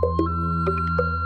Música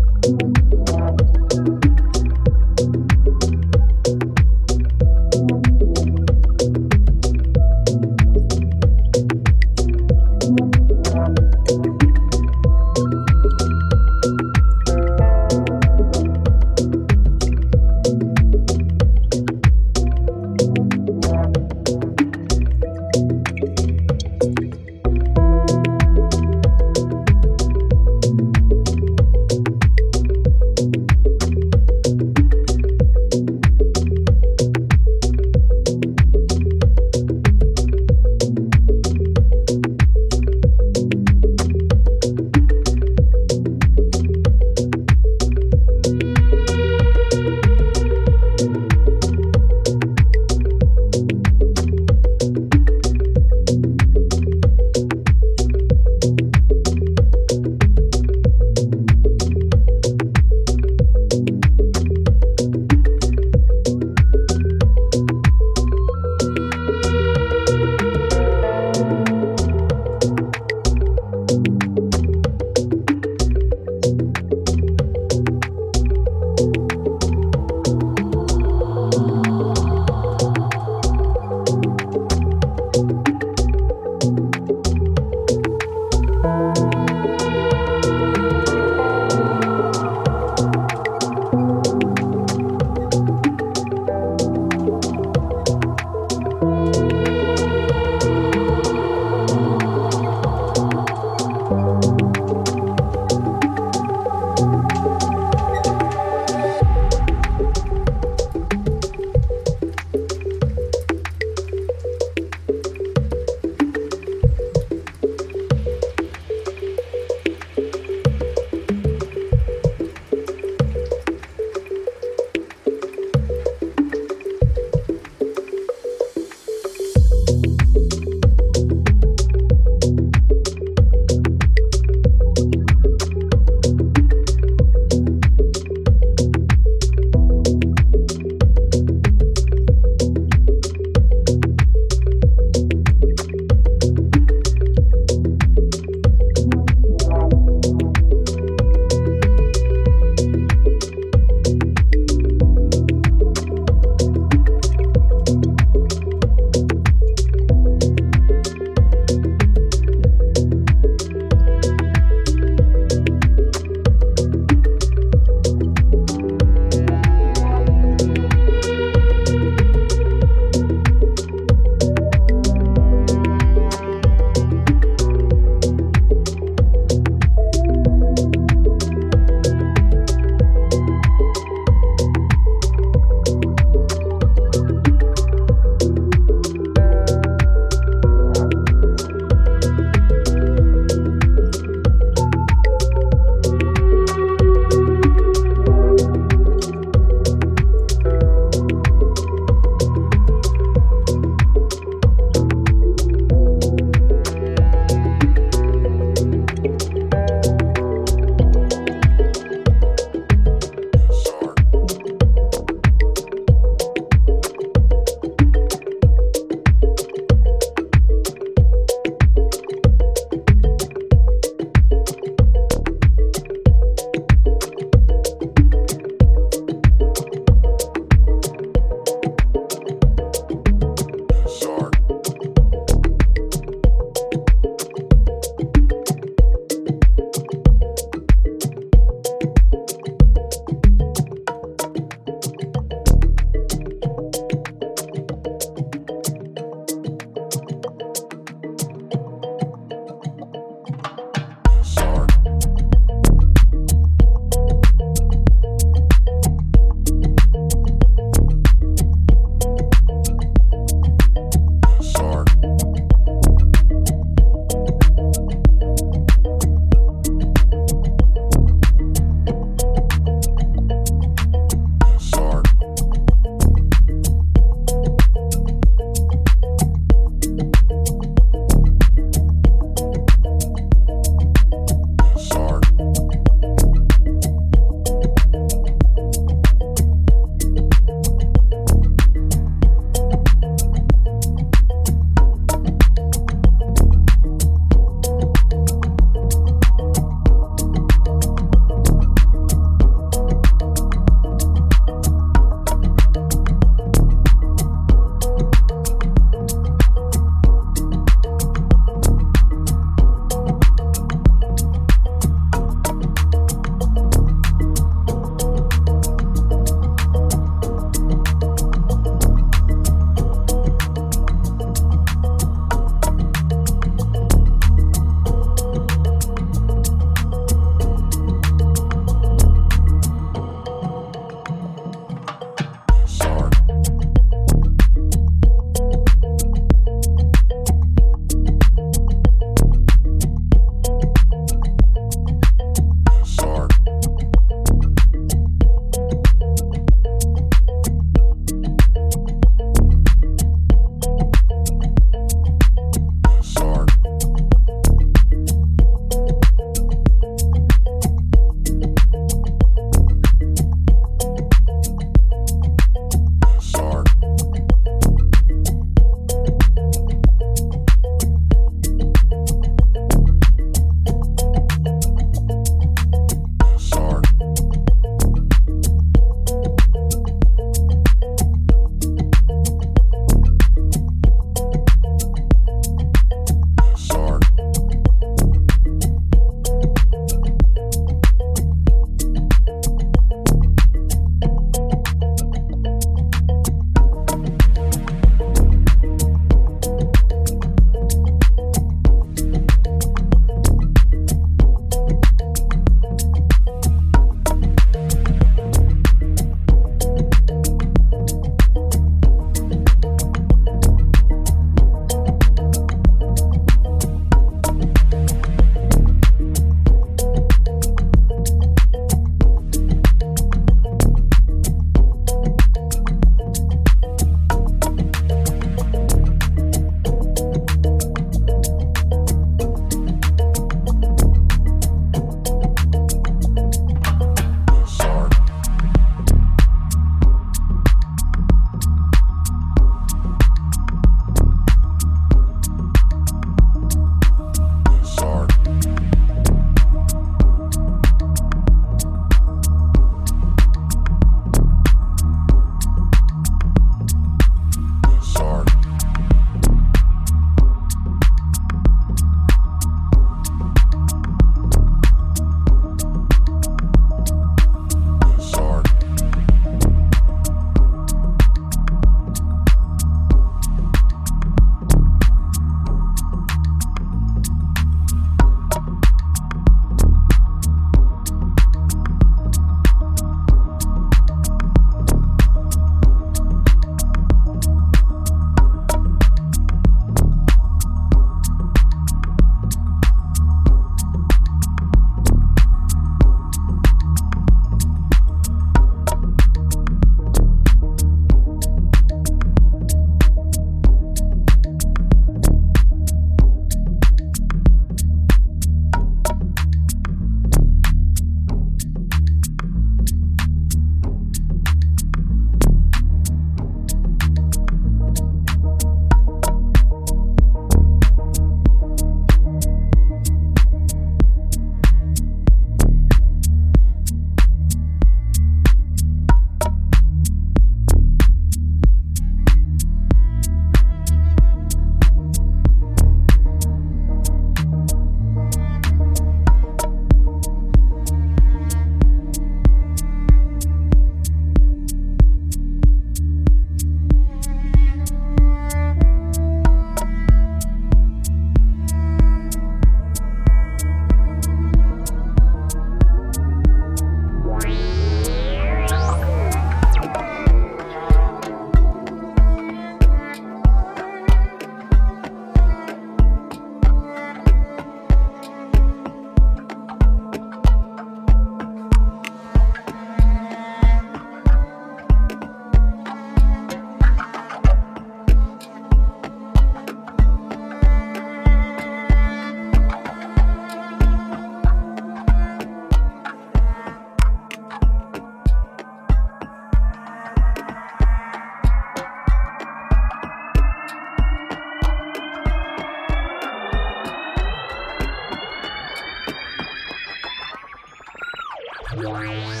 Bye.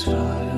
satisfied.